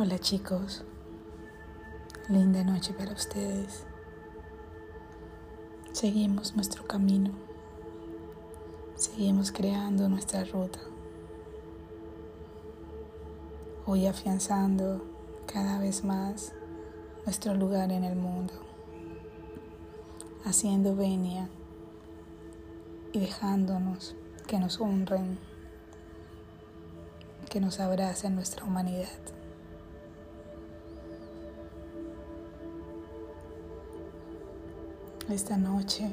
Hola chicos, linda noche para ustedes. Seguimos nuestro camino, seguimos creando nuestra ruta, hoy afianzando cada vez más nuestro lugar en el mundo, haciendo venia y dejándonos que nos honren, que nos abracen nuestra humanidad. Esta noche,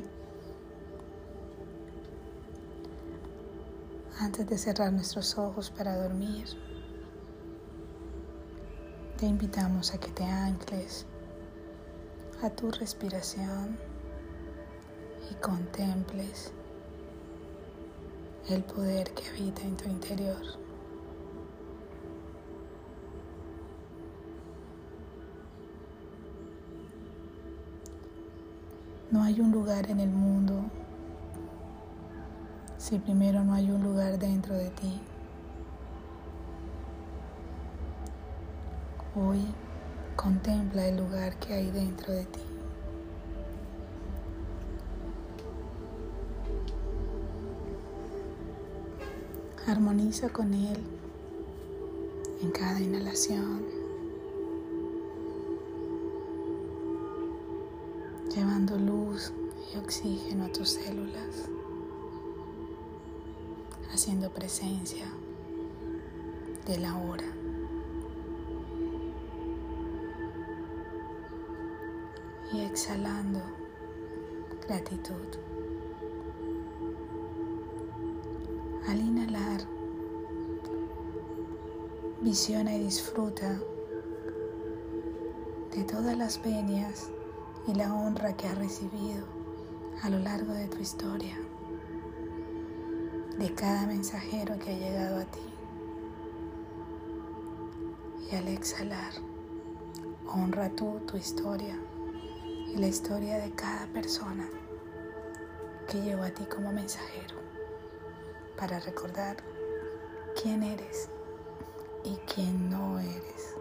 antes de cerrar nuestros ojos para dormir, te invitamos a que te ancles a tu respiración y contemples el poder que habita en tu interior. No hay un lugar en el mundo si primero no hay un lugar dentro de ti. Hoy contempla el lugar que hay dentro de ti. Armoniza con él en cada inhalación. Llevando luz y oxígeno a tus células, haciendo presencia de la hora. Y exhalando gratitud. Al inhalar, visiona y disfruta de todas las venias y la honra que has recibido a lo largo de tu historia, de cada mensajero que ha llegado a ti. Y al exhalar, honra tú tu historia y la historia de cada persona que llegó a ti como mensajero para recordar quién eres y quién no eres.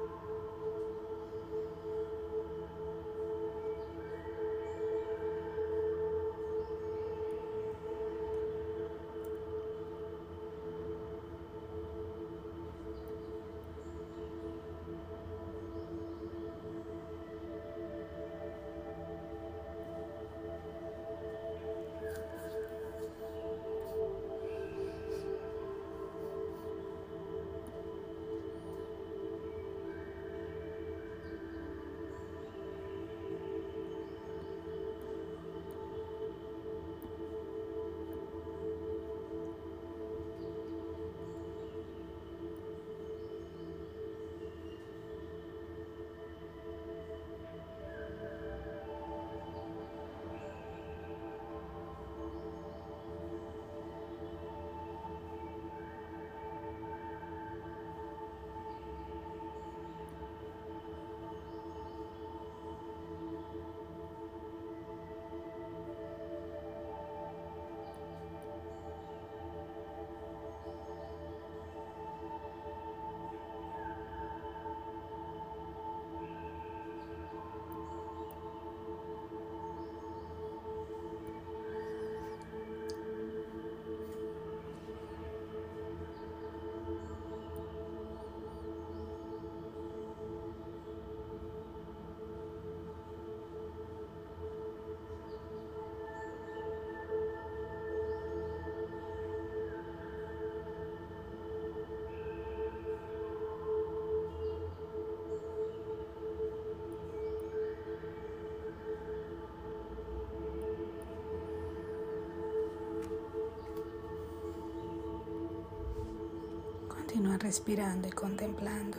Continúa respirando y contemplando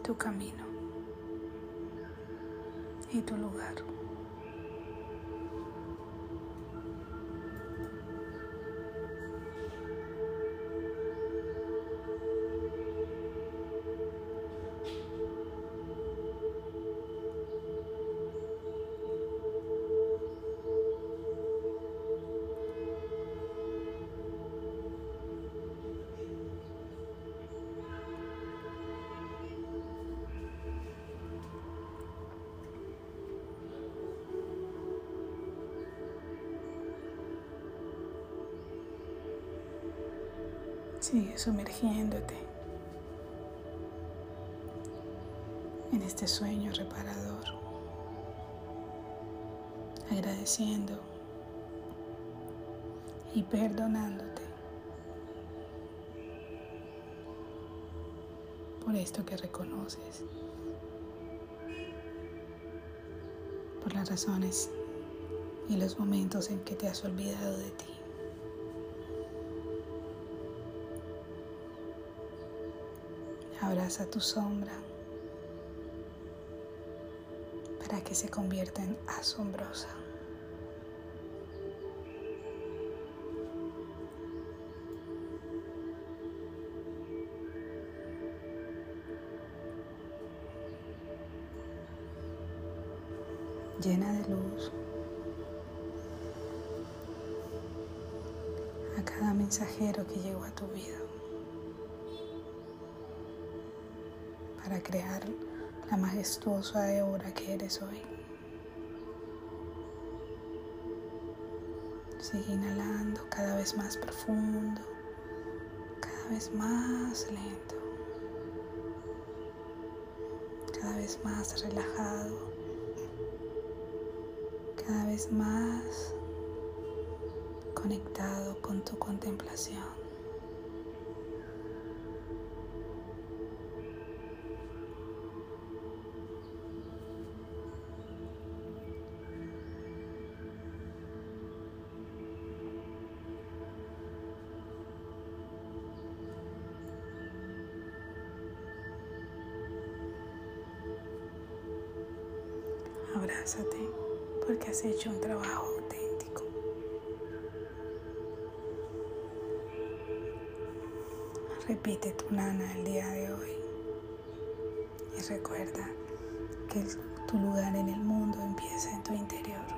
tu camino y tu lugar. Sigue sumergiéndote en este sueño reparador, agradeciendo y perdonándote por esto que reconoces, por las razones y los momentos en que te has olvidado de ti. Abraza tu sombra para que se convierta en asombrosa. llena de luz a cada mensajero que llegó a tu vida para crear la majestuosa obra que eres hoy. Sigue inhalando cada vez más profundo, cada vez más lento, cada vez más relajado cada vez más conectado con tu contemplación. Abrázate porque has hecho un trabajo auténtico. Repite tu nana el día de hoy y recuerda que tu lugar en el mundo empieza en tu interior.